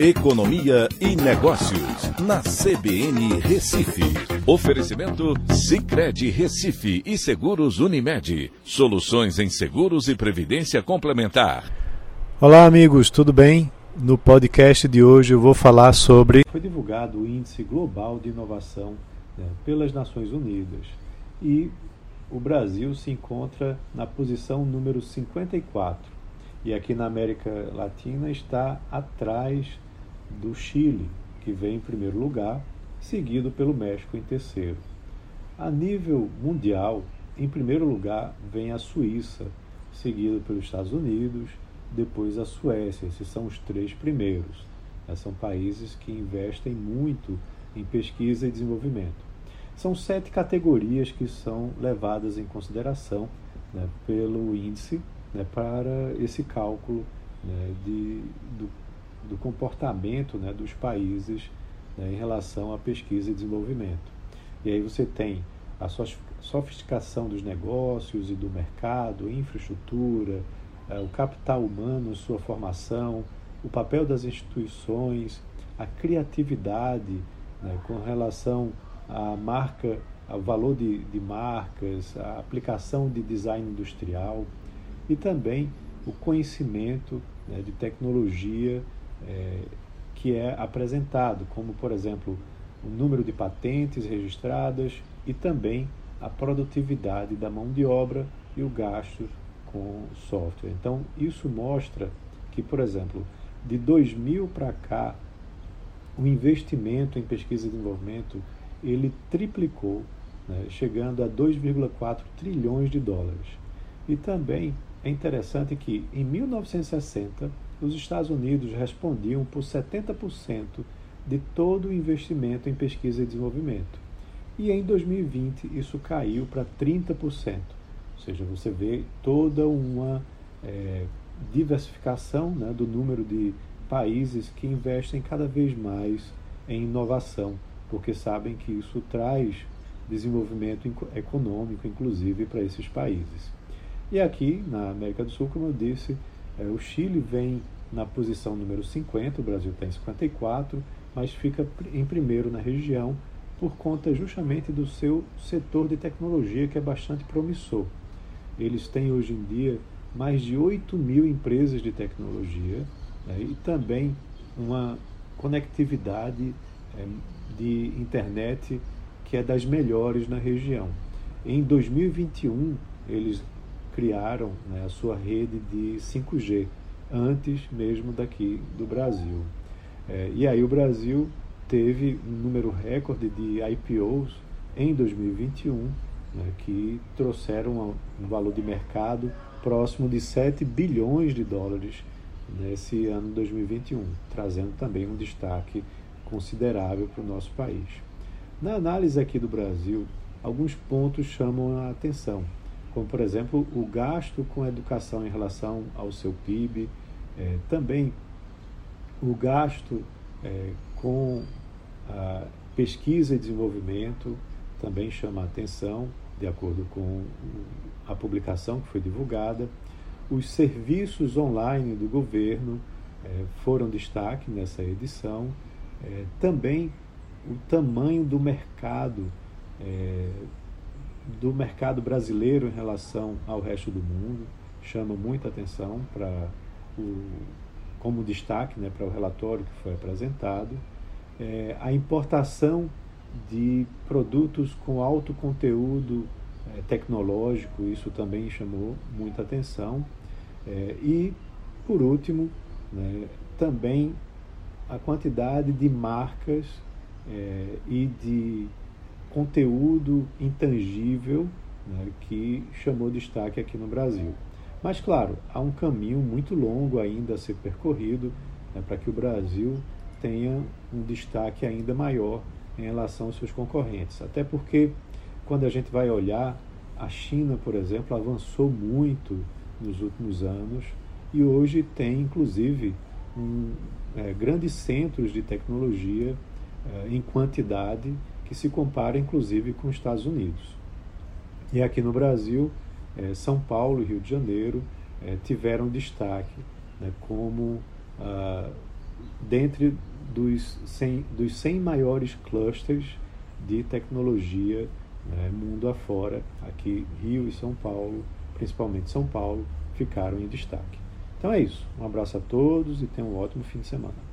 Economia e Negócios, na CBN Recife. Oferecimento Cicred Recife e Seguros Unimed. Soluções em seguros e previdência complementar. Olá, amigos, tudo bem? No podcast de hoje eu vou falar sobre. Foi divulgado o Índice Global de Inovação né, pelas Nações Unidas e o Brasil se encontra na posição número 54 e aqui na América Latina está atrás do Chile, que vem em primeiro lugar, seguido pelo México em terceiro. A nível mundial, em primeiro lugar vem a Suíça, seguido pelos Estados Unidos, depois a Suécia. Esses são os três primeiros. São países que investem muito em pesquisa e desenvolvimento. São sete categorias que são levadas em consideração né, pelo índice né, para esse cálculo né, de, do do comportamento né, dos países né, em relação à pesquisa e desenvolvimento. E aí você tem a sofisticação dos negócios e do mercado, infraestrutura, é, o capital humano, sua formação, o papel das instituições, a criatividade né, com relação à marca, ao valor de, de marcas, a aplicação de design industrial e também o conhecimento né, de tecnologia é, que é apresentado, como, por exemplo, o número de patentes registradas e também a produtividade da mão de obra e o gasto com software. Então, isso mostra que, por exemplo, de 2000 para cá, o investimento em pesquisa e desenvolvimento ele triplicou, né, chegando a 2,4 trilhões de dólares. E também é interessante que, em 1960, os Estados Unidos respondiam por 70% de todo o investimento em pesquisa e desenvolvimento. E em 2020 isso caiu para 30%. Ou seja, você vê toda uma é, diversificação né, do número de países que investem cada vez mais em inovação, porque sabem que isso traz desenvolvimento econômico, inclusive, para esses países. E aqui, na América do Sul, como eu disse, o Chile vem na posição número 50, o Brasil está em 54, mas fica em primeiro na região por conta justamente do seu setor de tecnologia, que é bastante promissor. Eles têm hoje em dia mais de 8 mil empresas de tecnologia né, e também uma conectividade é, de internet que é das melhores na região. Em 2021, eles criaram né, a sua rede de 5G, antes mesmo daqui do Brasil. É, e aí o Brasil teve um número recorde de IPOs em 2021, né, que trouxeram um valor de mercado próximo de 7 bilhões de dólares nesse ano 2021, trazendo também um destaque considerável para o nosso país. Na análise aqui do Brasil, alguns pontos chamam a atenção como por exemplo o gasto com educação em relação ao seu PIB, é, também o gasto é, com pesquisa e desenvolvimento também chama a atenção, de acordo com a publicação que foi divulgada. Os serviços online do governo é, foram destaque nessa edição. É, também o tamanho do mercado é, do mercado brasileiro em relação ao resto do mundo. Chama muita atenção para o como destaque né, para o relatório que foi apresentado. É, a importação de produtos com alto conteúdo é, tecnológico isso também chamou muita atenção. É, e por último né, também a quantidade de marcas é, e de conteúdo intangível né, que chamou destaque aqui no Brasil. Mas, claro, há um caminho muito longo ainda a ser percorrido né, para que o Brasil tenha um destaque ainda maior em relação aos seus concorrentes. Até porque, quando a gente vai olhar, a China, por exemplo, avançou muito nos últimos anos e hoje tem, inclusive, um, é, grandes centros de tecnologia é, em quantidade que se compara inclusive com os Estados Unidos. E aqui no Brasil, é, São Paulo e Rio de Janeiro é, tiveram destaque né, como ah, dentre dos 100, dos 100 maiores clusters de tecnologia né, mundo afora, aqui Rio e São Paulo, principalmente São Paulo, ficaram em destaque. Então é isso. Um abraço a todos e tenham um ótimo fim de semana.